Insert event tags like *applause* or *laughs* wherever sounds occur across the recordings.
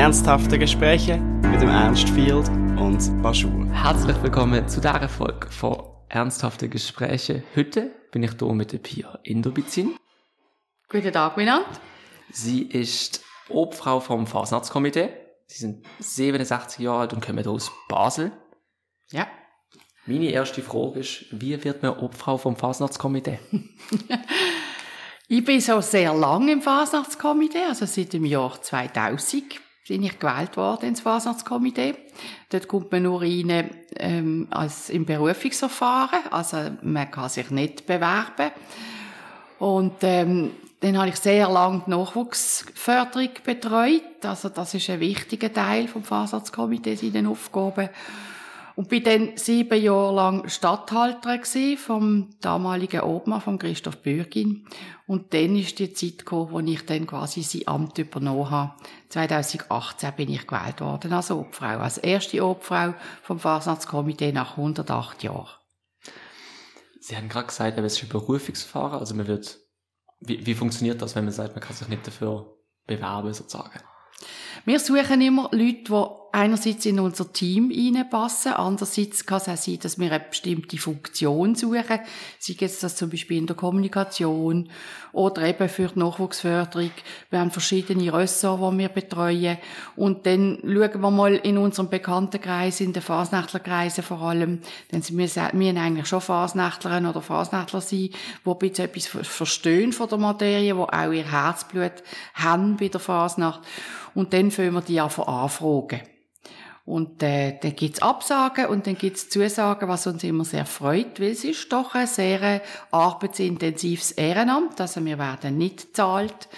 Ernsthafte Gespräche mit dem Ernst Field und Baschur. Herzlich willkommen zu dieser Folge von Ernsthafte Gespräche. Heute bin ich hier mit der Pia Indobizin. Guten Tag miteinander. Sie ist Obfrau vom Fasnachtskomitee. Sie sind 67 Jahre alt und kommen aus Basel. Ja. Meine erste Frage ist, wie wird man Obfrau vom Fasnachtskomitee? *laughs* ich bin so sehr lange im Fasnachtskomitee, also seit dem Jahr 2000 bin ich gewählt worden ins Fasnachtskomitee. Dort kommt man nur rein ähm, als im Berufungsverfahren, also man kann sich nicht bewerben. Und ähm, dann habe ich sehr lange die Nachwuchsförderung betreut. Also das ist ein wichtiger Teil vom Fahrsatzkomitee in den Aufgaben. Und bin dann sieben Jahre lang Stadthalterin vom damaligen Obmann, von Christoph Bürgin. Und dann ist die Zeit gekommen, wo ich dann quasi sein Amt übernommen habe. 2018 bin ich gewählt worden als Obfrau, als erste Obfrau vom Fahrsatzkomitee nach 108 Jahren. Sie haben gerade gesagt, es ist ein Berufungsverfahren, also man wird wie, wie funktioniert das, wenn man sagt, man kann sich nicht dafür bewerben, sozusagen? Wir suchen immer Leute, die einerseits in unser Team reinpassen, andererseits kann es auch sein, dass wir eine bestimmte Funktion suchen, sei es das zum Beispiel in der Kommunikation oder eben für die Nachwuchsförderung. Wir haben verschiedene Ressorts, die wir betreuen. Und dann schauen wir mal in unserem Bekanntenkreis, in den Fasnächtlerkreisen vor allem, denn wir müssen eigentlich schon Fasnächtler oder Fasnächtler sein, die ein bisschen etwas verstehen von der Materie, die auch ihr Herzblut haben bei der Fasnacht und dann fangen wir die einfach anfragen. Und äh, dann gibt's Absagen und dann gibt's Zusagen, was uns immer sehr freut, weil es ist doch ein sehr arbeitsintensives Ehrenamt, also wir werden nicht gezahlt.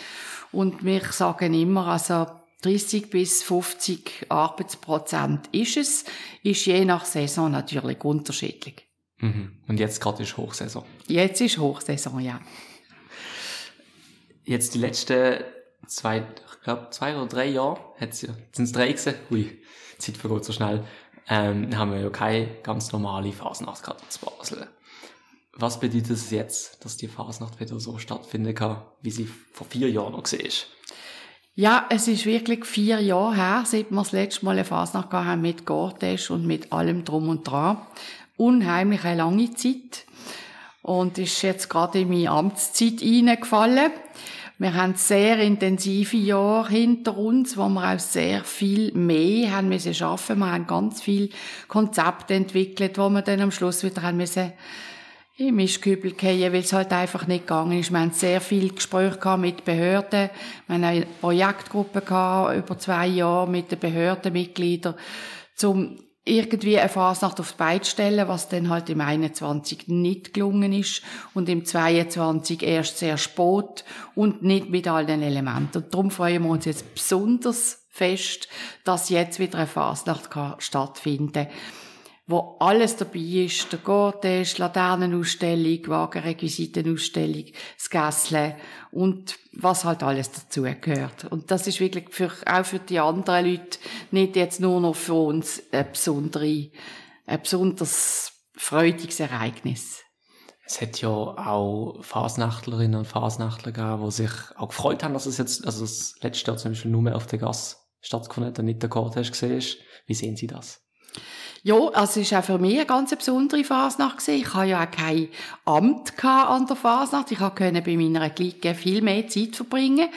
Und wir sagen immer, also 30 bis 50 Arbeitsprozent ist es, ist je nach Saison natürlich unterschiedlich. Mhm. Und jetzt gerade ist Hochsaison. Jetzt ist Hochsaison, ja. Jetzt die letzten zwei, ich glaube zwei oder drei Jahre, sind es drei gewesen? Hui, die Zeit vergeht so schnell. Ähm, haben wir ja keine ganz normale Fasnacht gehabt in Basel. Was bedeutet es jetzt, dass die Fasnacht wieder so stattfinden kann, wie sie vor vier Jahren noch war? Ja, es ist wirklich vier Jahre her, seit wir das letzte Mal eine Fasnacht haben mit Gortesch und mit allem Drum und Dran. Unheimlich eine lange Zeit. Und ist jetzt gerade in meine Amtszeit reingefallen. Wir haben sehr intensive Jahre hinter uns, wo wir auch sehr viel mehr haben müssen schaffen. Wir haben ganz viel Konzepte entwickelt, wo wir dann am Schluss wieder haben müssen im Mischkübel gehen, weil es halt einfach nicht gegangen ist. Wir haben sehr viel Gespräche mit Behörden. Wir haben eine Projektgruppe gehabt, über zwei Jahre mit den Behördenmitgliedern, um irgendwie eine Fasnacht auf die Beine stellen, was dann halt im 21 nicht gelungen ist und im 22 erst sehr spät und nicht mit all den Elementen. Und darum freuen wir uns jetzt besonders fest, dass jetzt wieder eine Fasnacht stattfinden kann wo alles dabei ist. Der Gortisch, Laternenausstellung, Wagenrequisitenausstellung, das Gässle und was halt alles dazu gehört. Und das ist wirklich für, auch für die anderen Leute nicht jetzt nur noch für uns ein, besondere, ein besonders freudiges Ereignis. Es hat ja auch Fasnachtlerinnen und Fasnachtler gegeben, die sich auch gefreut haben, dass es jetzt, also das letzte Jahr zum Beispiel nur mehr auf der Gas stattgefunden hat und nicht der Cortege gesehen ist. Wie sehen Sie das? Ja, also es war auch für mich eine ganz besondere Fasnacht. Ich hatte ja auch kein Amt an der Fasnacht. Ich konnte bei meiner Clique viel mehr Zeit verbringen.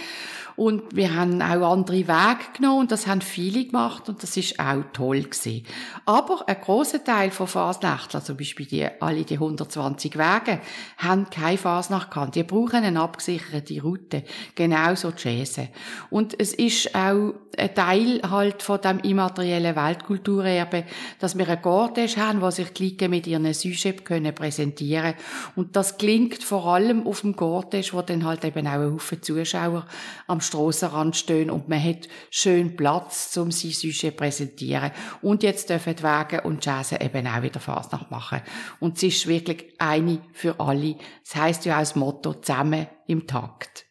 Und wir haben auch andere Wege genommen und das haben viele gemacht und das ist auch toll gewesen. Aber ein großer Teil von Fasnächtlern, zum Beispiel die, alle die 120 Wege, haben keine Fasnacht gehabt. Die brauchen eine abgesicherte Route. Genauso die Schäse. Und es ist auch ein Teil halt von dem immateriellen Weltkulturerbe, dass wir einen Gordesch haben, wo sich die Leute mit ihren Sujet können präsentieren Und das klingt vor allem auf dem Gordesch, wo dann halt eben auch ein Haufen Zuschauer am Strassenrand stehen und man hat schön Platz, um sein Sujet präsentieren. Und jetzt dürfen die Wege und Jazz eben auch wieder Fasnacht machen. Und es ist wirklich eine für alle. Das heisst ja auch das Motto, zusammen im Takt.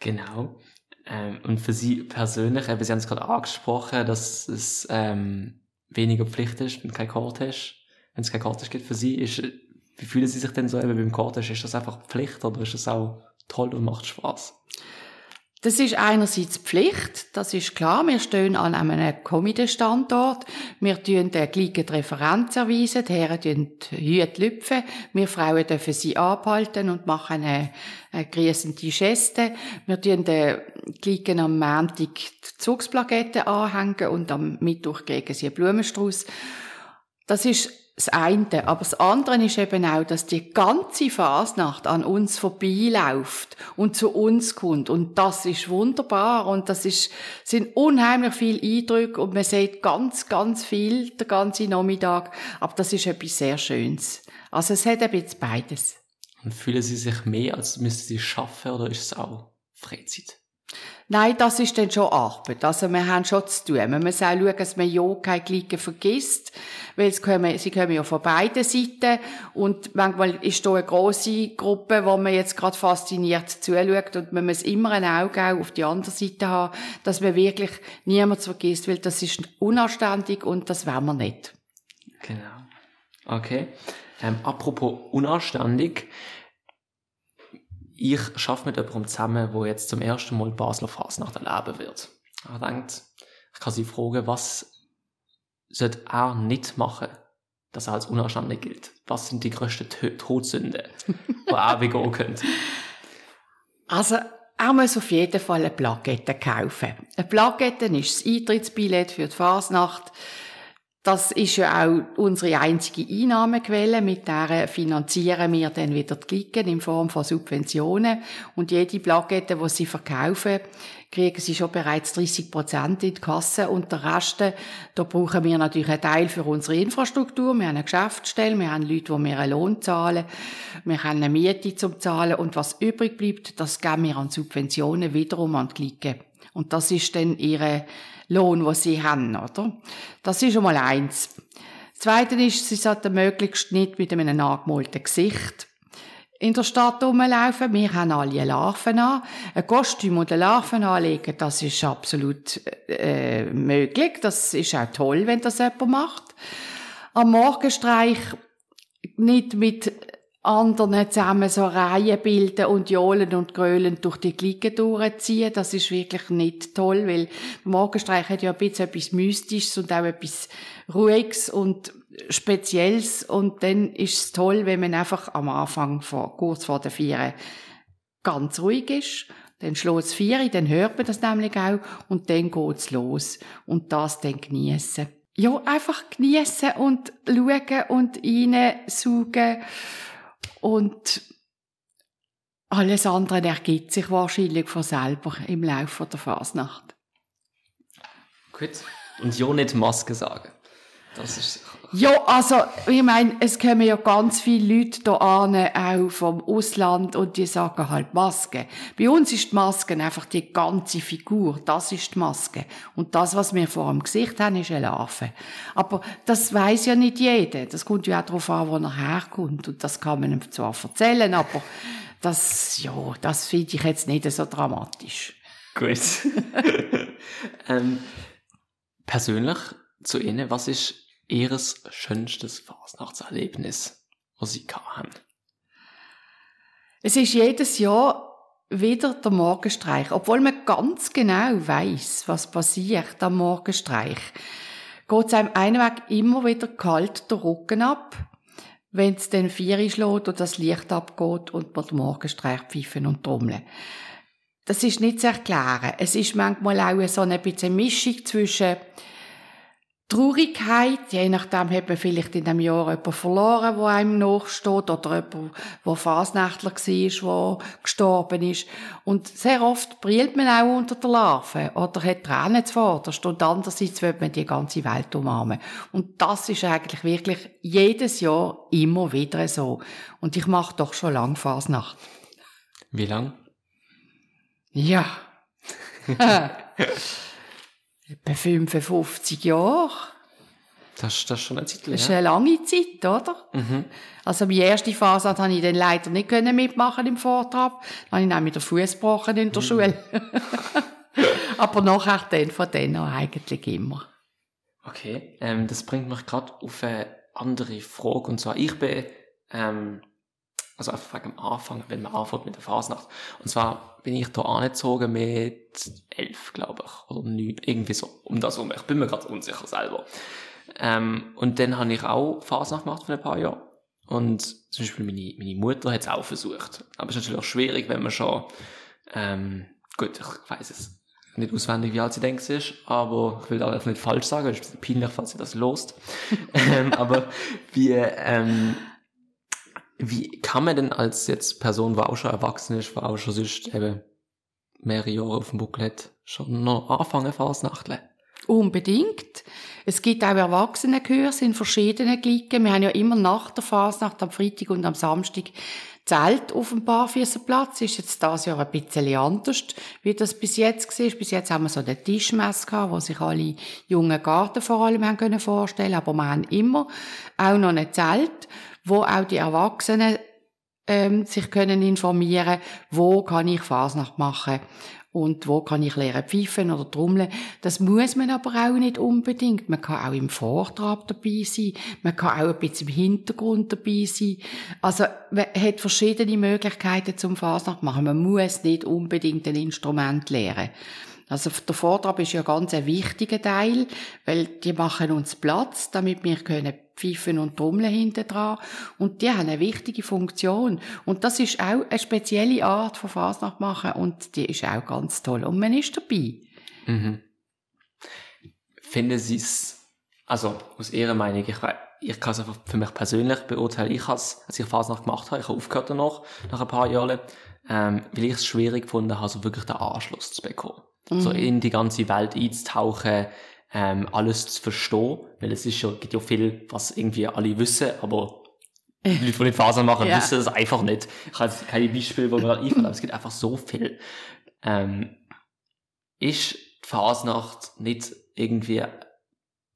Genau. Ähm, und für Sie persönlich, eben, Sie haben es gerade angesprochen, dass es ähm, weniger Pflicht ist, wenn kein Cortege, wenn es kein Cortege gibt für Sie, ist, wie fühlen Sie sich denn so eben beim Cortege? Ist das einfach Pflicht oder ist das auch toll und macht Spaß? Das ist einerseits Pflicht, das ist klar. Wir stehen an einem Comedy-Standort. Wir tun den gleichen Referenz erweisen, die Herren tun Hüte lüpfen. Wir Frauen dürfen sie abhalten und machen eine, eine grüßende Geste. Wir tun den gleichen am Montag die Zugsplaketten anhängen und am Mittwoch kriegen sie einen Blumenstrauß. Das ist das eine. Aber das andere ist eben auch, dass die ganze Fasnacht an uns vorbeiläuft und zu uns kommt. Und das ist wunderbar. Und das ist, sind unheimlich viele Eindrücke und man sieht ganz, ganz viel den ganzen Nachmittag. Aber das ist etwas sehr Schönes. Also es hat ein bisschen beides. Und fühlen Sie sich mehr, als müssten Sie schaffen oder ist es auch Freizeit? Nein, das ist dann schon Arbeit. Also wir haben schon zu tun. Man muss auch schauen, dass man ja keine Klicken vergisst, weil sie kommen, sie kommen ja von beiden Seiten und manchmal ist da eine grosse Gruppe, wo man jetzt gerade fasziniert zuschaut und man muss immer ein Auge auch auf die andere Seite haben, dass man wirklich niemand vergisst, weil das ist unanständig und das wollen wir nicht. Genau. Okay. Ähm, apropos unanständig, ich schaffe mit jemandem zusammen, der jetzt zum ersten Mal Basler Fasnacht erleben wird. Er denkt, ich kann sie fragen, was sollte er nicht machen, dass er als unanständig gilt? Was sind die grössten Todsünden, *laughs* die er begehen könnte? Also, er muss auf jeden Fall eine Plakette kaufen. Eine Plakette ist das Eintrittsbillett für die Fasnacht. Das ist ja auch unsere einzige Einnahmequelle. Mit der finanzieren wir dann wieder die Klicken in Form von Subventionen. Und jede Plakette, die sie verkaufen, kriegen sie schon bereits 30 Prozent in die Kasse. Und der Rest, da brauchen wir natürlich einen Teil für unsere Infrastruktur. Wir haben eine Geschäftsstelle, wir haben Leute, die mir einen Lohn zahlen, wir haben eine Miete zum Zahlen. Und was übrig bleibt, das geben wir an Subventionen wiederum an die Klicken. Und das ist dann ihre Lohn, den sie haben, oder? Das ist schon mal eins. Das Zweite ist, sie sollten möglichst nicht mit einem angemalten Gesicht in der Stadt rumlaufen. Wir haben alle Larven an. Ein Kostüm und eine Larven anlegen, das ist absolut äh, möglich. Das ist auch toll, wenn das jemand macht. Am Morgenstreich nicht mit anderen zusammen so Reihen bilden und johlen und grölen durch die Glicken durchziehen. Das ist wirklich nicht toll, weil Morgenstreich hat ja ein bisschen etwas Mystisches und auch etwas Ruhiges und Spezielles. Und dann ist es toll, wenn man einfach am Anfang, vor, kurz vor der Vier, ganz ruhig ist. Dann schlägt es vier, dann hört man das nämlich auch und dann geht's los. Und das dann geniessen. Ja, einfach geniessen und schauen und reinsaugen und alles andere ergibt sich wahrscheinlich von selber im Laufe der Fasnacht. Gut. Und ja nicht Maske sagen. Das ist ja, also, ich meine, es kommen ja ganz viele Leute hier an, auch vom Ausland, und die sagen halt Maske. Bei uns ist die Maske einfach die ganze Figur. Das ist die Maske. Und das, was wir vor dem Gesicht haben, ist eine Larve. Aber das weiß ja nicht jeder. Das kommt ja auch darauf an, wo er herkommt. Und das kann man ihm zwar erzählen, aber das, ja, das finde ich jetzt nicht so dramatisch. Gut. *laughs* ähm, persönlich zu Ihnen, was ist ihres schönstes Fasnachtserlebnis, was sie haben? Es ist jedes Jahr wieder der Morgenstreich, obwohl man ganz genau weiß, was passiert am Morgenstreich. Geht es einem einen Weg immer wieder kalt der Rücken ab, wenn es den Vier schlägt und das Licht abgeht und man den Morgenstreich pfeifen und trommeln. Das ist nicht zu erklären. Es ist manchmal auch so eine bisschen Mischung zwischen Traurigkeit, je nachdem hat man vielleicht in dem Jahr jemanden verloren, wo einem nachsteht, oder jemand, der Fasnächtler war, der gestorben ist. Und sehr oft brillt man auch unter der Larve, oder hat Tränen zuvorderst, und andererseits will man die ganze Welt umarmen. Und das ist eigentlich wirklich jedes Jahr immer wieder so. Und ich mache doch schon lange Fasnacht. Wie lang? Ja. *laughs* *laughs* Etwa 55 Jahre. Das, das ist schon eine Zeit Das ist eine lange Zeit, oder? Mhm. Also meine erste Phase habe ich dann leider nicht mitmachen im Vortrag. Dann habe ich dann mit der Fuß gebrochen in der mhm. Schule. *laughs* Aber nachher dann von denen eigentlich immer. Okay, ähm, das bringt mich gerade auf eine andere Frage. Und zwar, ich bin, ähm, Also einfach wegen dem Anfang, wenn man anfängt mit der Fasnacht. Und zwar bin ich da angezogen mit elf, glaube ich, oder neun, irgendwie so, um das herum. Ich bin mir gerade unsicher selber. Ähm, und dann habe ich auch Fasnacht gemacht für ein paar Jahre. Und zum Beispiel meine, meine Mutter hat es auch versucht. Aber es ist natürlich auch schwierig, wenn man schon, ähm, gut, ich weiß es nicht auswendig, wie alt sie denkt ist, aber ich will da nicht falsch sagen, es ist ein bisschen peinlich, falls sie das lost. *laughs* ähm, aber wie, ähm, wie kann man denn als jetzt Person, die auch schon erwachsen ist, die auch schon sonst eben mehrere Jahre auf dem Buckel hat, schon noch anfangen Fasnachteln? Unbedingt. Es gibt auch Erwachsenenkurse in verschiedenen Glicken. Wir haben ja immer nach der Fasnacht am Freitag und am Samstag Zelt auf dem Barfüßerplatz. Ist jetzt das Jahr ein bisschen anders, wie das bis jetzt war. Bis jetzt haben wir so den Tischmess gehabt, wo sich alle jungen Garten vor allem haben können vorstellen. Aber wir haben immer auch noch ein Zelt, wo auch die Erwachsenen ähm, sich können informieren, wo kann ich Fasnacht machen und wo kann ich lernen pfeifen oder trommeln. Das muss man aber auch nicht unbedingt. Man kann auch im Vortrag dabei sein, man kann auch ein bisschen im Hintergrund dabei sein. Also man hat verschiedene Möglichkeiten zum Fasnacht machen. Man muss nicht unbedingt ein Instrument lernen. Also der Vortrag ist ja ganz ein wichtiger Teil, weil die machen uns Platz, damit wir können pfeifen und trommeln hinten dran. Und die haben eine wichtige Funktion. Und das ist auch eine spezielle Art von Fasnacht machen und die ist auch ganz toll. Und man ist dabei. Mhm. Finden Sie es, also aus Ihrer Meinung, ich, ich kann es einfach für mich persönlich beurteilen, ich habe als ich Fasnacht gemacht habe, ich habe aufgehört danach, nach ein paar Jahren, ähm, weil ich es schwierig gefunden habe, so wirklich den Anschluss zu bekommen mhm. so in die ganze Welt einzutauchen, ähm, alles zu verstehen, weil es ist ja, gibt ja viel, was irgendwie alle wissen, aber *laughs* die Leute, die nicht Fasern machen, ja. wissen das einfach nicht. Ich habe jetzt keine Beispiele, wo mir *laughs* einfällt, aber es gibt einfach so viel. Ähm, ist die Fasnacht nicht irgendwie,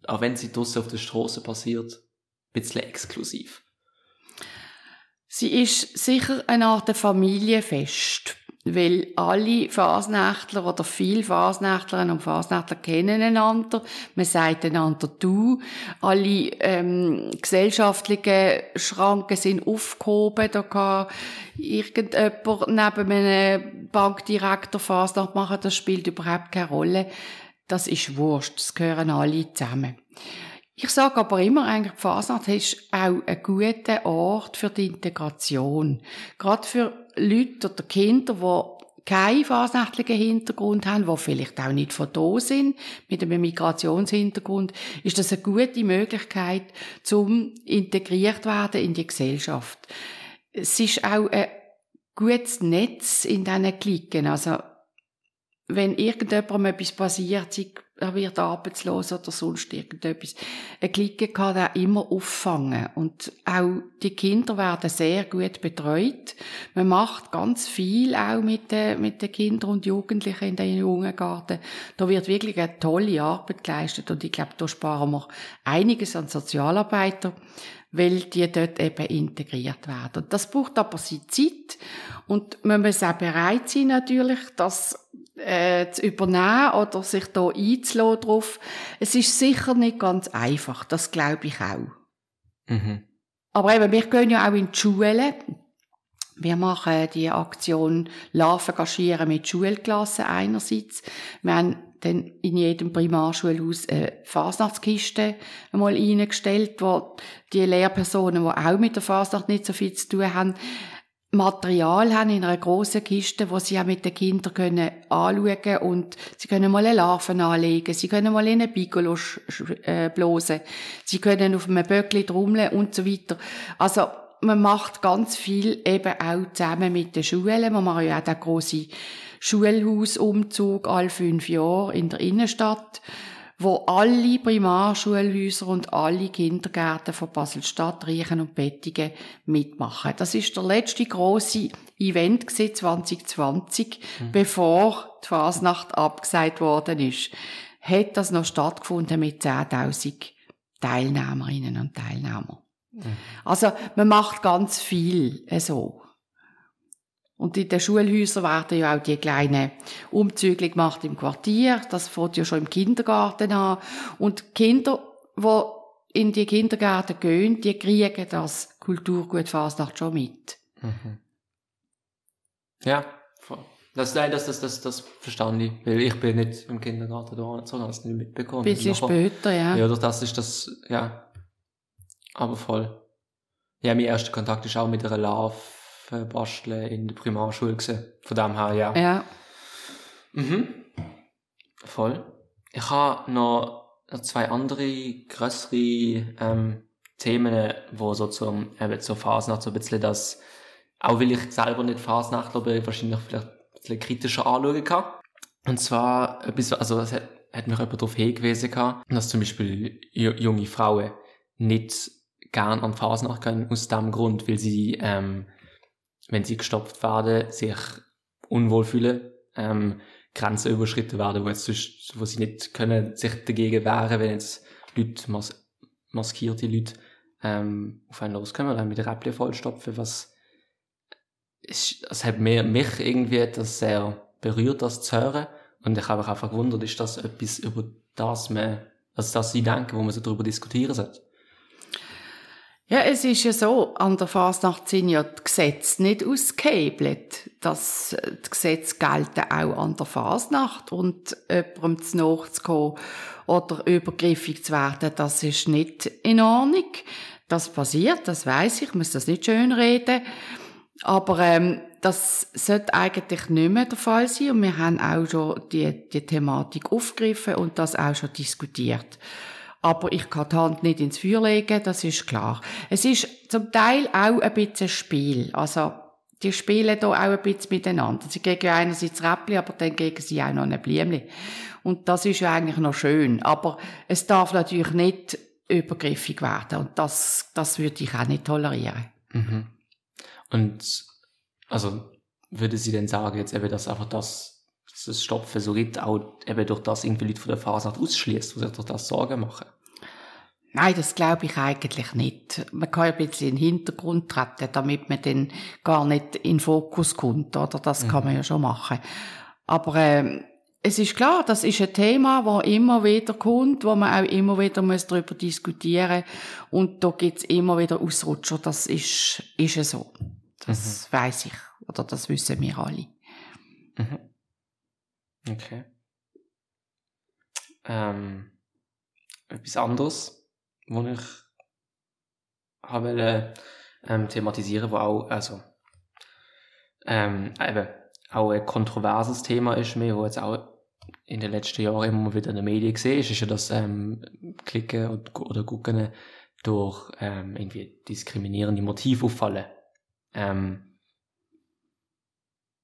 auch wenn sie draussen auf der Straße passiert, ein bisschen exklusiv? Sie ist sicher eine Art Familienfest weil alle Fasnächtler oder viele Fasnächtlerinnen und Fasnächtler kennen einander. Man sagt einander du. Alle ähm, gesellschaftlichen Schranken sind aufgehoben. Da kann irgendjemand neben einem Bankdirektor Fasnacht machen. Das spielt überhaupt keine Rolle. Das ist wurscht. Das gehören alle zusammen. Ich sage aber immer, eigentlich, Fasnacht ist auch ein guter Ort für die Integration. Gerade für Leute oder Kinder, die keinen fasnächtlichen Hintergrund haben, die vielleicht auch nicht von da sind, mit einem Migrationshintergrund, ist das eine gute Möglichkeit, zum integriert werden in die Gesellschaft. Es ist auch ein gutes Netz in diesen Klicken. Also, wenn irgendjemandem etwas passiert, sei er wird arbeitslos oder sonst irgendetwas. Eine Clique kann er immer auffangen. Und auch die Kinder werden sehr gut betreut. Man macht ganz viel auch mit den, mit den Kindern und Jugendlichen in den jungen Garten. Da wird wirklich eine tolle Arbeit geleistet. Und ich glaube, da sparen wir einiges an Sozialarbeiter, weil die dort eben integriert werden. Und das braucht aber seine Zeit. Und man muss auch bereit sein, natürlich, das äh, zu übernehmen oder sich da einzulassen drauf. Es ist sicher nicht ganz einfach, das glaube ich auch. Mhm. Aber eben, wir gehen ja auch in die Schulen. Wir machen die Aktion Larven gaschieren mit Schulklassen einerseits. Wir haben dann in jedem Primarschulhaus eine Fasnachtskiste einmal eingestellt, wo die Lehrpersonen, die auch mit der Fasnacht nicht so viel zu tun haben, Material haben in einer grossen Kiste, wo sie auch mit den Kindern können anschauen und sie können mal eine Larven anlegen, sie können mal in einen Piccolo äh, blosen, sie können auf einem Böckli trommeln und so weiter. Also man macht ganz viel eben auch zusammen mit den Schulen. Man macht ja auch den grossen Schulhausumzug alle fünf Jahre in der Innenstadt wo alle Primarschulhäuser und alle Kindergärten von Basel-Stadt, Riechen und Bettingen mitmachen. Das ist der letzte große Event 2020, mhm. bevor die Fasnacht abgesagt worden ist. Hat das noch stattgefunden mit 10.000 Teilnehmerinnen und Teilnehmern. Mhm. Also, man macht ganz viel äh, so. Und in den Schulhäusern werden ja auch die kleinen Umzüge gemacht im Quartier. Das fängt ja schon im Kindergarten an. Und Kinder, die in die Kindergärten gehen, die kriegen das Kulturgut Fasnacht schon mit. Mhm. Ja. Das, nein, das, das, das, das verstand ich. Weil ich bin nicht im Kindergarten da so, habe es nicht mitbekommen. Ein bisschen später, ja. Ja, das ist das, ja. Aber voll. Ja, mein erster Kontakt ist auch mit einer Larve basteln in der Primarschule gewesen. Von dem her, ja. Ja. Mhm. Voll. Ich habe noch zwei andere größere ähm, Themen, wo so zum eben zur Fasnacht so ein bisschen das, auch weil ich selber nicht Fasnachtler bin, wahrscheinlich vielleicht ein bisschen kritischer anschauen kann. Und zwar etwas, also es hat, hat mich jemand darauf hingewiesen dass zum Beispiel ju- junge Frauen nicht gern an die Fasnacht gehen, aus dem Grund, weil sie, ähm, wenn sie gestopft werden, sich unwohl fühlen, ähm, Grenzen überschritten werden, wo, jetzt sonst, wo sie nicht können sich dagegen wehren, wenn jetzt Leute, mas maskierte Leute, ähm, auf einen loskommen oder mit Räppchen vollstopfen, was ist, es hat mir, mich irgendwie das sehr berührt, das zu hören. Und ich habe mich einfach gewundert, ist das etwas, über das man, also das sie denken, wo man so darüber diskutieren sollte? Ja, es ist ja so, an der Fasnacht sind ja die Gesetze nicht ausgehebelt. Das, äh, die Gesetze gelten auch an der Fasnacht und jemandem zu nachzukommen oder übergriffig zu werden, das ist nicht in Ordnung. Das passiert, das weiß ich, ich muss das nicht schön reden. Aber ähm, das sollte eigentlich nicht mehr der Fall sein und wir haben auch schon die, die Thematik aufgegriffen und das auch schon diskutiert. Aber ich kann die Hand nicht ins Feuer legen, das ist klar. Es ist zum Teil auch ein bisschen Spiel. Also, die spielen da auch ein bisschen miteinander. Sie geben einerseits Räppli, aber dann geben sie auch noch ein Blümchen. Und das ist ja eigentlich noch schön. Aber es darf natürlich nicht übergriffig werden. Und das, das würde ich auch nicht tolerieren. Mhm. Und also würde sie denn sagen, jetzt eben, dass einfach das, das Stopfen so geht, auch eben durch das irgendwie Leute von der Fasnacht ausschließt, die sich durch das Sorgen machen? Nein, das glaube ich eigentlich nicht. Man kann ja ein bisschen in den Hintergrund treten, damit man dann gar nicht in den Fokus kommt, oder? Das kann man ja schon machen. Aber ähm, es ist klar, das ist ein Thema, das immer wieder kommt, wo man auch immer wieder muss darüber diskutieren Und da gibt's immer wieder Ausrutscher. Das ist, ist es so. Das weiß ich. Oder das wissen wir alle. Mhm. Okay. Ähm, etwas anderes, was ich habe ähm, thematisieren, wo auch, also, ähm, eben, auch ein kontroverses Thema ist mir, wo jetzt auch in den letzten Jahren immer wieder in den Medien gesehen ist, ist ja das ähm, Klicken und, oder Gucken durch ähm, irgendwie diskriminierende Motive auffallen. Ähm,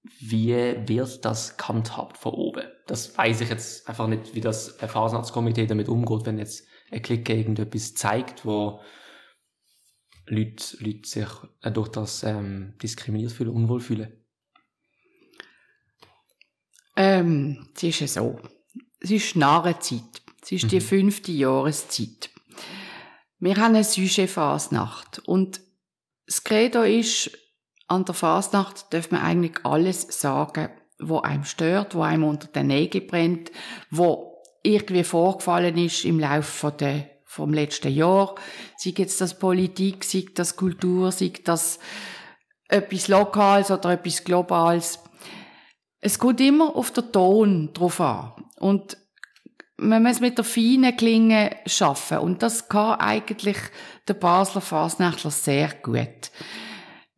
wie wird das gehandhabt von oben? Das weiß ich jetzt einfach nicht, wie das Erfahrungsarztkomitee damit umgeht, wenn jetzt ein Klick irgendetwas zeigt, wo Leute, Leute sich äh, durch das ähm, diskriminiert fühlen, unwohl fühlen. Ähm, es ist ja so. Es ist Narrenzeit. Es ist die Mhm. fünfte Jahreszeit. Wir haben eine Sujet-Fasnacht. Und das Credo ist, an der Fasnacht darf man eigentlich alles sagen, wo einem stört, wo einem unter den Nägeln brennt, wo irgendwie vorgefallen ist im Laufe der, vom letzten Jahr. Sei jetzt das Politik, sei das Kultur, sei das etwas Lokales oder etwas Globales. Es kommt immer auf den Ton drauf an. Und man muss mit der feinen Klinge schaffen. Und das kann eigentlich der Basler Fasnächtler sehr gut.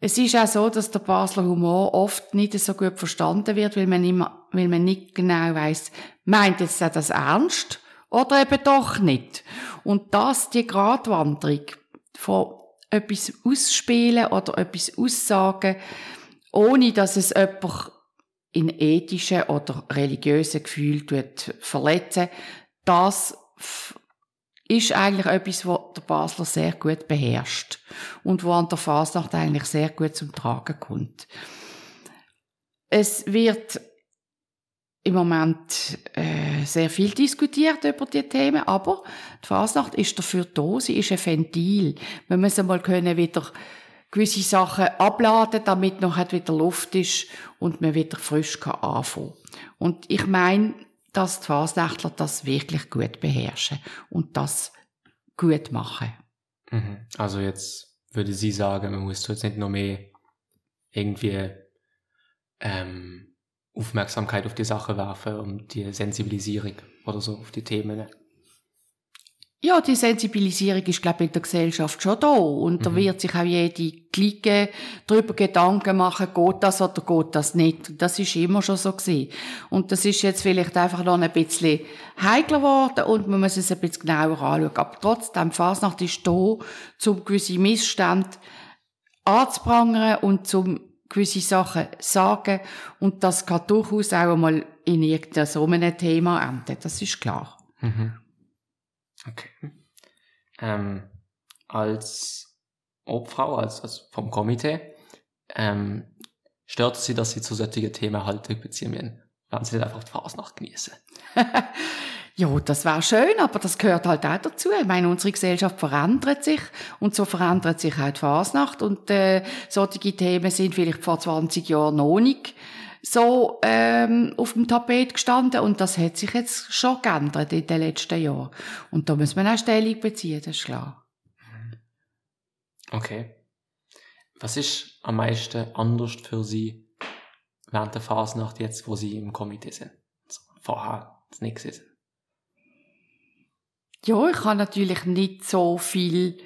Es ist auch so, dass der Basler Humor oft nicht so gut verstanden wird, weil man immer, weil man nicht genau weiß, meint jetzt er das ernst oder eben doch nicht. Und das, die Gratwanderung von etwas ausspielen oder etwas aussagen, ohne dass es jemand in ethischen oder religiösen Gefühlen verletzen, das ist eigentlich etwas, was der Basler sehr gut beherrscht und wo an der Fasnacht eigentlich sehr gut zum Tragen kommt. Es wird im Moment äh, sehr viel diskutiert über die Themen, aber die Fasnacht ist dafür da, sie ist ein Ventil. Wir müssen mal können wieder gewisse Sachen abladen, damit noch halt wieder Luft ist und man wieder frisch kann anfangen. Und ich meine, dass die Fasnächtler das wirklich gut beherrschen und das gut machen. Mhm. Also jetzt würde sie sagen, man muss jetzt nicht noch mehr irgendwie ähm, Aufmerksamkeit auf die Sache werfen und die Sensibilisierung oder so auf die Themen. Ja, die Sensibilisierung ist, glaube ich, in der Gesellschaft schon da. Und mhm. da wird sich auch jede Clique darüber Gedanken machen, geht das oder geht das nicht. Das ist immer schon so gewesen. Und das ist jetzt vielleicht einfach noch ein bisschen heikler geworden und man muss es ein bisschen genauer anschauen. Aber trotzdem, Fasnacht ist da, um gewisse Missstände anzuprangern und zum gewisse Sachen sagen. Und das kann durchaus auch einmal in irgendeinem so Thema enden. Das ist klar. Mhm. Okay. Ähm, als Obfrau, als, als vom Komitee, ähm, stört Sie, dass Sie zu solchen Themen Haltung beziehen werden? Werden Sie nicht einfach die Fasnacht genießen? *laughs* ja, das wäre schön, aber das gehört halt auch dazu. Ich meine, unsere Gesellschaft verändert sich und so verändert sich auch die Fasnacht und äh, solche Themen sind vielleicht vor 20 Jahren noch nicht so ähm, auf dem Tapet gestanden und das hat sich jetzt schon geändert in den letzten Jahren. Und da muss man auch Stellung beziehen, das ist klar. Okay. Was ist am meisten anders für Sie während der Fasnacht jetzt, wo Sie im Komitee sind? Also vorher nicht sind? Ja, ich habe natürlich nicht so viel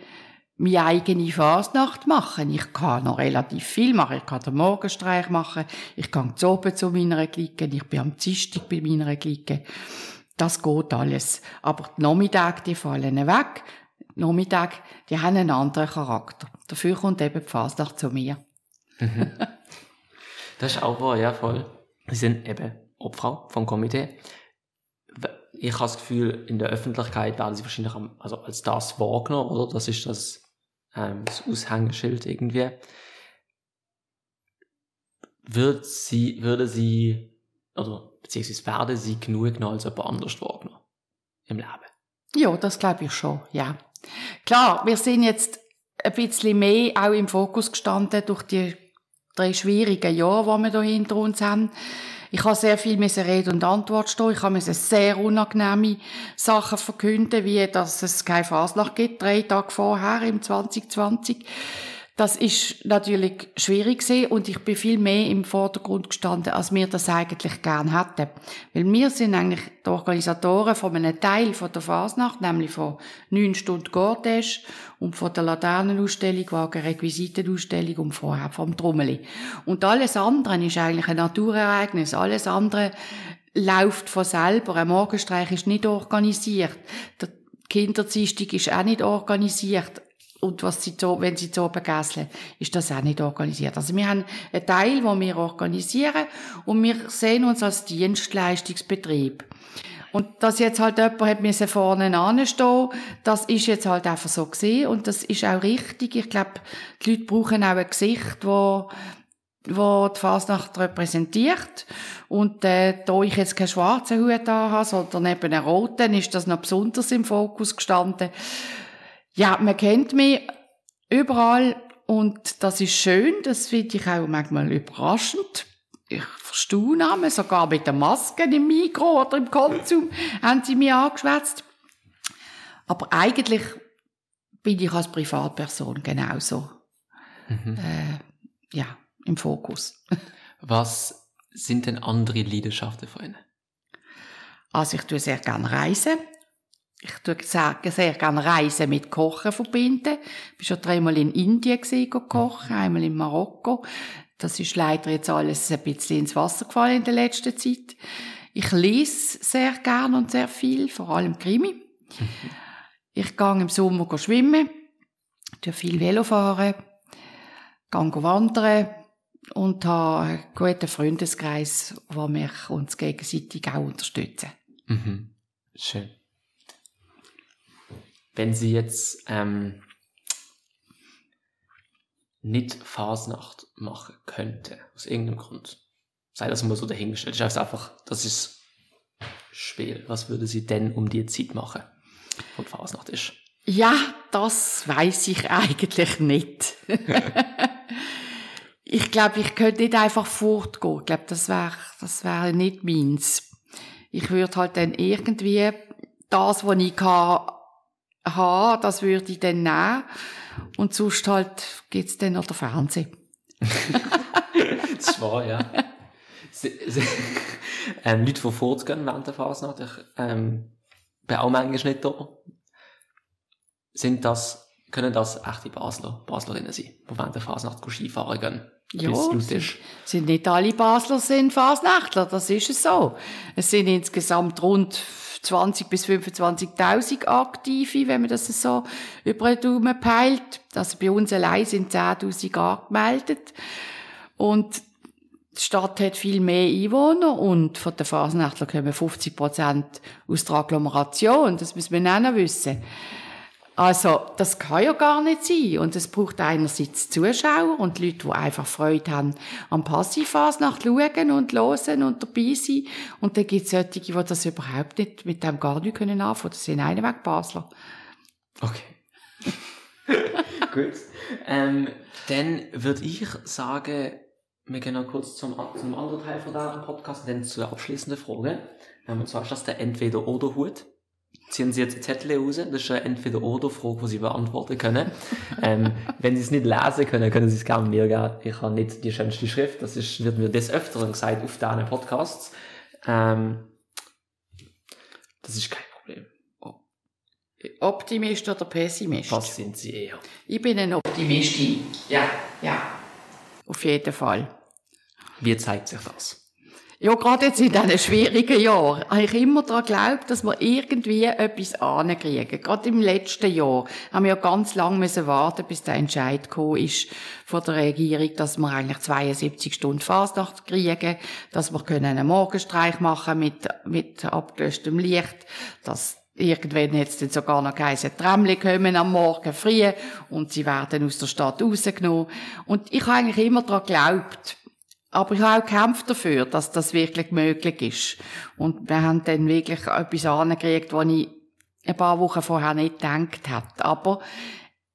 meine eigene Fasnacht machen. Ich kann noch relativ viel machen. Ich kann den Morgenstreich machen. Ich kann zu oben zu meiner Clique. Ich bin am Dienstag bei meiner Clique. Das geht alles. Aber die Nachmittage, die fallen weg. Die Nachmittage, die haben einen anderen Charakter. Dafür kommt eben die Fasnacht zu mir. *laughs* Das ist auch wahr, ja, voll. Sie sind eben Opfer vom Komitee. Ich habe das Gefühl, in der Öffentlichkeit werden sie wahrscheinlich also als das wahrgenommen, oder? Das ist das ähm, das Aushängeschild irgendwie. Wird sie, würde sie, oder beziehungsweise werde sie genug genommen als jemand anders wahrgenommen im Leben? Ja, das glaube ich schon, ja. Klar, wir sind jetzt ein bisschen mehr auch im Fokus gestanden durch die drei schwierigen Jahre, die wir hier hinter uns haben. Ich habe sehr viel Rede und Antwort stehen. Ich habe sehr unangenehme Sachen verkünden, wie dass es keine Fasnacht gibt, drei Tage vorher im 2020. Das ist natürlich schwierig gewesen und ich bin viel mehr im Vordergrund gestanden, als wir das eigentlich gern hätten. Weil wir sind eigentlich die Organisatoren von einem Teil von der Fasnacht, nämlich von neun Stunden Gordesch und von der Laternenausstellung, Wagen Requisitenausstellung und vorher vom Trommeli. Und alles andere ist eigentlich ein Naturereignis. Alles andere läuft von selber. Ein Morgenstreich ist nicht organisiert. Der Kinderdienstag ist auch nicht organisiert und was sie so, wenn sie zu oben gässeln, ist das auch nicht organisiert. Also wir haben einen Teil, wo wir organisieren und wir sehen uns als Dienstleistungsbetrieb. Und dass jetzt halt jemand hat müssen vorne anstehen, das ist jetzt halt einfach so gesehen und das ist auch richtig. Ich glaube, die Leute brauchen auch ein Gesicht, wo wo die Fasnacht repräsentiert. Und äh, da ich jetzt keinen schwarzen Hut da habe, sondern eben einen roten, ist das noch besonders im Fokus gestanden. Ja, man kennt mich überall und das ist schön, das finde ich auch manchmal überraschend. Ich verstehe einmal, sogar mit den Masken im Mikro oder im Konsum *laughs* haben sie mich angeschwätzt. Aber eigentlich bin ich als Privatperson genauso mhm. äh, ja, im Fokus. *laughs* Was sind denn andere Leidenschaften von Ihnen? Also ich tue sehr gerne reisen ich tue sehr, gerne Reisen mit Kochen verbinden. Ich bin schon dreimal in Indien kochen, einmal in Marokko. Das ist leider jetzt alles ein bisschen ins Wasser gefallen in der letzten Zeit. Ich lese sehr gerne und sehr viel, vor allem Krimi. *laughs* Ich gehe im Sommer schwimmen, tue viel Velo fahren, gehe wandern und habe einen guten Freundeskreis, der mich uns gegenseitig auch unterstützen. Mhm. Schön wenn sie jetzt ähm, nicht Fasnacht machen könnte, aus irgendeinem Grund, sei das mal so dahingestellt, ist einfach, das ist schwer. Was würde sie denn um die Zeit machen, wo die Fasnacht ist? Ja, das weiß ich eigentlich nicht. *laughs* ich glaube, ich könnte nicht einfach fortgehen. Ich glaube, das wäre das wär nicht meins. Ich würde halt dann irgendwie das, was ich kann, habe, das würde ich dann nehmen. Und sonst halt gibt's dann noch den Fernsehen. das wahr, ja. Sie, sie, ähm, Leute, die fortgehen während der Fasnacht, ich ähm, bin auch manchmal nicht da. Sind das, können das echte Basler, Baslerinnen sein, die während der Fasnacht Skifahren gehen? Ja, sind, sind nicht alle Basler sind Fasnächtler, das ist es so. Es sind insgesamt rund 20 bis 25.000 Aktive, wenn man das so über den Daumen peilt. Also bei uns allein sind 10.000 angemeldet. Und die Stadt hat viel mehr Einwohner und von den Fasnächtlern kommen 50 Prozent aus der Agglomeration. Das müssen wir auch noch wissen. Also, das kann ja gar nicht sein. Und es braucht einerseits Zuschauer und Leute, die einfach Freude haben am Passivfasnacht schauen und hören und dabei sein. Und dann gibt es solche, die das überhaupt nicht, mit dem gar nicht können anfangen. Das sind einweg Basler. Okay. *laughs* Gut. Ähm, dann würde ich sagen, wir gehen noch kurz zum, zum anderen Teil von diesem Podcast dann zur abschließenden Frage. Ähm, und zwar ist das der Entweder-Oder-Hut. Ziehen Sie jetzt Zettel raus, das ist eine Entweder-Oder-Frage, die Sie beantworten können. ähm, *laughs* wenn Sie es nicht lesen können, können Sie es gerne mir geben. Ich habe nicht die schönste Schrift, das ist, wird mir des Öfteren gesagt auf diesen Podcasts. Ähm, das ist kein Problem. Optimist oder Pessimist? Was sind Sie eher? Ich bin ein Optimistin. Ja. Ja. Auf jeden Fall. Wie zeigt sich das? Ja, gerade jetzt in diesen schwierigen Jahren habe ich immer daran geglaubt, dass wir irgendwie etwas ankriegen. Gerade im letzten Jahr haben wir ja ganz lange müssen warten, bis der Entscheid ist von der Regierung, dass wir eigentlich 72 Stunden Fastnacht kriegen, dass wir einen Morgenstreich machen mit, mit abgelöstem Licht, dass Irgendwann dann sogar noch geheißen, Tramli kommen am Morgen früh und sie werden aus der Stadt rausgenommen. Und ich habe eigentlich immer daran geglaubt. Aber ich habe auch gekämpft dafür, dass das wirklich möglich ist. Und wir haben dann wirklich etwas angekriegt, was ich ein paar Wochen vorher nicht gedacht hätte. Aber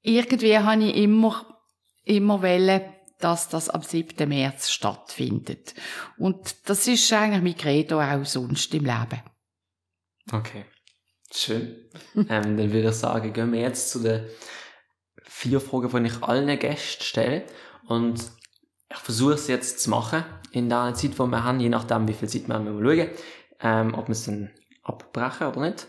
irgendwie habe ich immer, immer wollen, dass das am 7. März stattfindet. Und das ist eigentlich mein Credo auch sonst im Leben. Okay. Schön. *laughs* ähm, dann würde ich sagen, gehen wir jetzt zu den vier Fragen, die ich allen Gästen stelle. Und ich versuche es jetzt zu machen, in der Zeit, die wir haben, je nachdem, wie viel Zeit wir haben, wir schauen, ähm, ob wir es dann abbrechen oder nicht.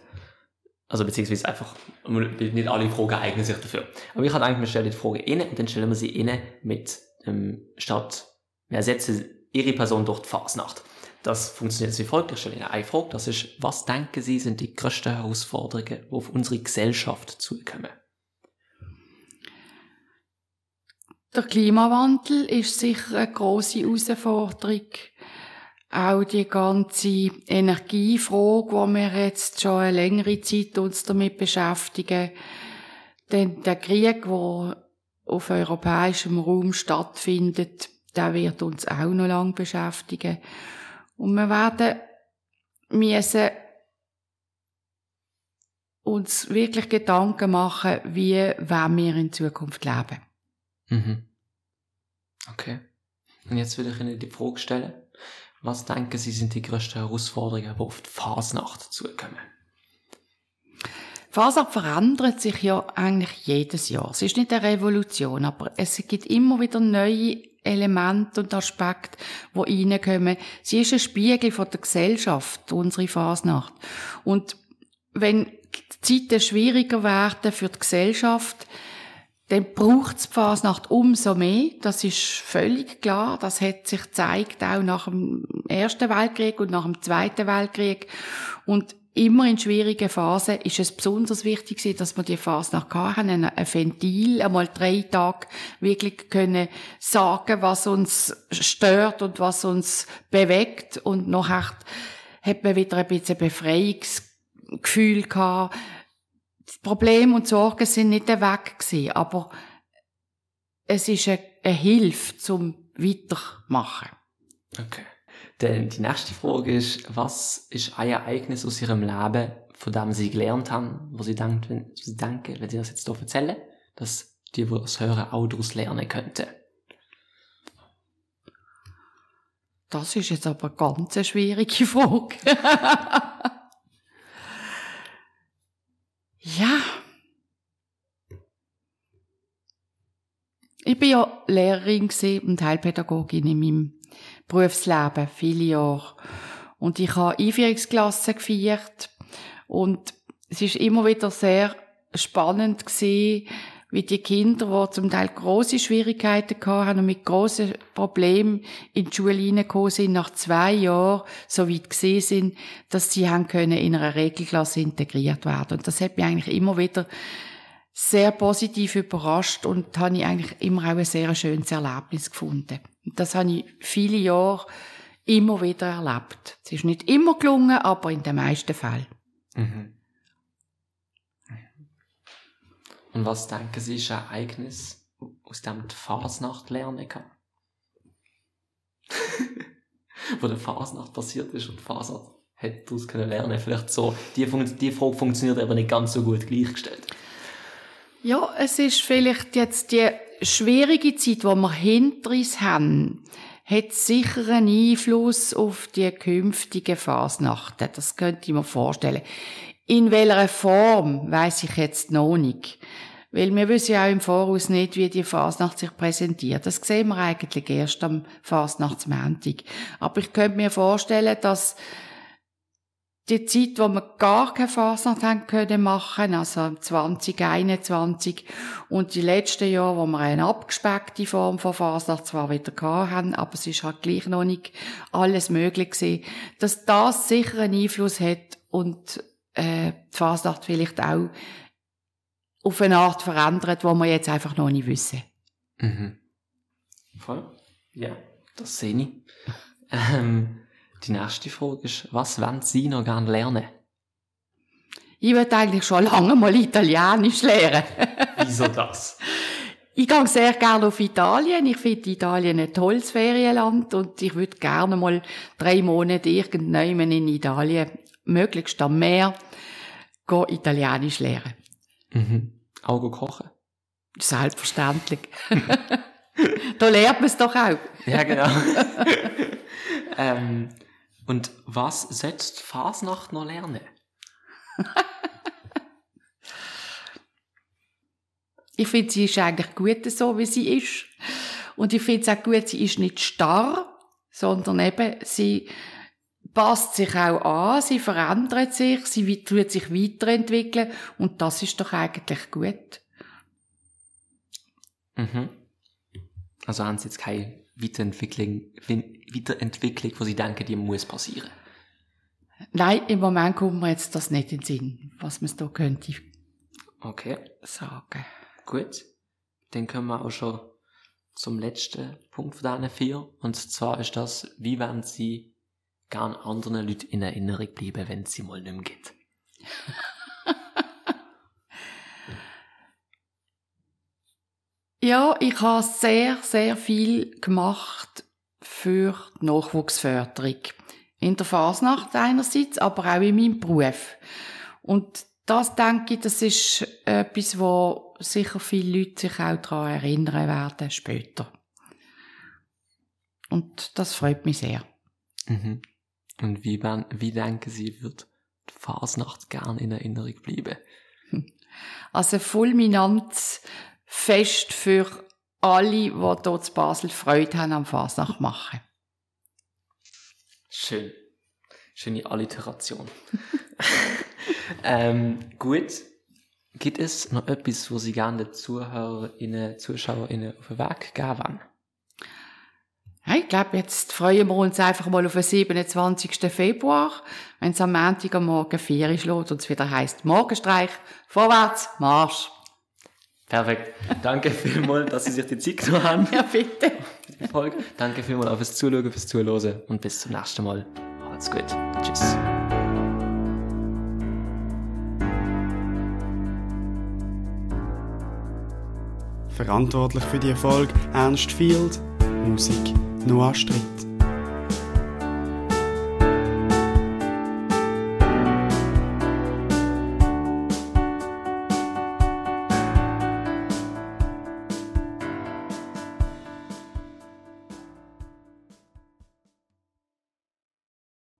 Also beziehungsweise einfach, nicht alle Fragen eignen sich dafür. Aber ich hatte eigentlich, wir stellen die Frage innen und dann stellen wir sie innen mit ähm, statt, wir ersetzen ihre Person durch die Fasnacht. Das funktioniert wie folgt. Ich stelle Ihnen eine Frage. Das ist, was denken Sie sind die größten Herausforderungen, die auf unsere Gesellschaft zukommen? Der Klimawandel ist sicher eine grosse Herausforderung. Auch die ganze Energiefrage, wo wir jetzt schon eine längere Zeit uns damit beschäftigen. Denn der Krieg, der auf europäischem Raum stattfindet, der wird uns auch noch lange beschäftigen. Und wir werden müssen uns wirklich Gedanken machen, wie wollen wir in Zukunft leben. Mhm. Okay. Und jetzt will ich Ihnen die Frage stellen. Was denken Sie sind die größten Herausforderungen, die auf die Fasnacht zukommen? Fasnacht verändert sich ja eigentlich jedes Jahr. Es ist nicht eine Revolution, aber es gibt immer wieder neue Elemente und Aspekte, die reinkommen. Sie ist ein Spiegel von der Gesellschaft, unsere Fasnacht. Und wenn die Zeiten schwieriger werden für die Gesellschaft, dann braucht es die Fasnacht umso mehr. Das ist völlig klar. Das hat sich gezeigt auch nach dem Ersten Weltkrieg und nach dem Zweiten Weltkrieg. Und immer in schwierigen Phasen ist es besonders wichtig, dass wir die Fasnacht hatten, ein Ventil, einmal drei Tage wirklich können sagen, was uns stört und was uns bewegt. Und nachher hat man wieder ein bisschen Befreiungsgefühl gehabt das Problem und Sorgen sind nicht weg gewesen, aber es ist eine, eine Hilfe zum Weitermachen. Okay. Dann die nächste Frage ist, was ist ein Ereignis aus Ihrem Leben, von dem Sie gelernt haben, wo Sie denken, wenn Sie, denken, wenn Sie das jetzt hier erzählen, dass die, die das hören, auch daraus lernen könnten? Das ist jetzt aber eine ganz schwierige *laughs* Frage. Ja. Ich bin ja Lehrerin und Heilpädagogin in meinem Berufsleben, viele Jahre. Und ich habe Einführungsklassen gefeiert und es ist immer wieder sehr spannend gewesen, wie die Kinder, die zum Teil große Schwierigkeiten hatten und mit großen Problemen in die Schule hineingekommen sind, nach zwei Jahren so weit gesehen sind, dass sie haben können in einer Regelklasse integriert werden. Und das hat mich eigentlich immer wieder sehr positiv überrascht und habe ich eigentlich immer auch ein sehr schönes Erlebnis gefunden. Und das habe ich viele Jahre immer wieder erlebt. Es ist nicht immer gelungen, aber in den meisten Fällen. Mhm. Und was denken Sie, ist ein Ereignis, aus dem die Fasnacht lernen kann? *laughs* Wo der Fasnacht passiert ist und die Fasnacht hätte daraus können lernen Vielleicht so, die, die Frage funktioniert aber nicht ganz so gut gleichgestellt. Ja, es ist vielleicht jetzt die schwierige Zeit, die wir hinter uns haben, hat sicher einen Einfluss auf die künftigen Fasnachten. Das könnte ich mir vorstellen. In welcher Form, weiß ich jetzt noch nicht. Weil wir wissen ja auch im Voraus nicht, wie die Fasnacht sich präsentiert. Das sehen wir eigentlich erst am Fasnachtsmontag. Aber ich könnte mir vorstellen, dass die Zeit, wo wir gar keine Fasnacht haben können machen, also 2021 und die letzten Jahre, wo wir eine abgespeckte Form von Fasnacht zwar wieder haben, aber es ist halt gleich noch nicht alles möglich gewesen, dass das sicher einen Einfluss hat und äh, die Fasnacht vielleicht auch auf eine Art verändert, wo wir jetzt einfach noch nicht wissen. Mhm. Voll. Ja, das sehe ich. ähm, die nächste Frage ist, was wollen Sie noch gerne lernen? Ich würde eigentlich schon lange mal Italienisch lernen. *laughs* Wieso das? Ich gehe sehr gerne auf Italien. Ich finde Italien ein tolles Ferienland und ich würde gerne mal drei Monate irgendwann in Italien möglichst am Meer Italienisch lernen. Mhm. Auch kochen? Selbstverständlich. *laughs* da lernt man es doch auch. ja, genau. *laughs* ähm, und was setzt Fasnacht noch lernen? *laughs* ich finde, sie ist eigentlich gut so, wie sie ist. Und ich finde es auch gut, sie ist nicht starr, sondern eben, sie passt sich auch an, sie verändert sich, sie tut sich weiterentwickeln und das ist doch eigentlich gut. Mhm. Also haben Sie jetzt keine Weiterentwicklung, Weiterentwicklung, wo Sie denken, die muss passieren? Nein, im Moment kommt mir jetzt das nicht in den Sinn, was man da könnte okay. sagen. Gut. Dann kommen wir auch schon zum letzten Punkt von diesen vier. Und zwar ist das, wie werden Sie gern anderen Leuten in Erinnerung bleiben, wenn sie mal nicht mehr geht? *laughs* ja, ich habe sehr, sehr viel gemacht für die Nachwuchsförderung. In der Fasnacht einerseits, aber auch in meinem Beruf. Und das denke ich, das ist etwas, wo sicher viele Leute sich auch daran erinnern werden später. Und das freut mich sehr. Mhm. Und wie, wie denken Sie, wird die Fasnacht gern in Erinnerung bleiben? *laughs* Also fulminant Fest für alle, die dort in Basel Freude haben am Fasnacht machen. Schön. Schöne Alliteration. *laughs* *laughs* ähm, gut. Gibt es noch etwas, wo Sie gerne den Zuhörerinnen, Zuschauerinnen auf den Weg geben wollen? Ich glaube, jetzt freuen wir uns einfach mal auf den 27. Februar, wenn es am Montag am Morgen 4 Uhr schlägt und es wieder heisst Morgenstreich, vorwärts, Marsch. Perfekt. Danke vielmals, dass Sie sich die Zeit genommen haben. Ja, bitte. Folge. Danke vielmals fürs Zuschauen, fürs Zuhören und bis zum nächsten Mal. Alles gut. Tschüss. Verantwortlich für die Erfolg Ernst Field, Musik Noah Stritt.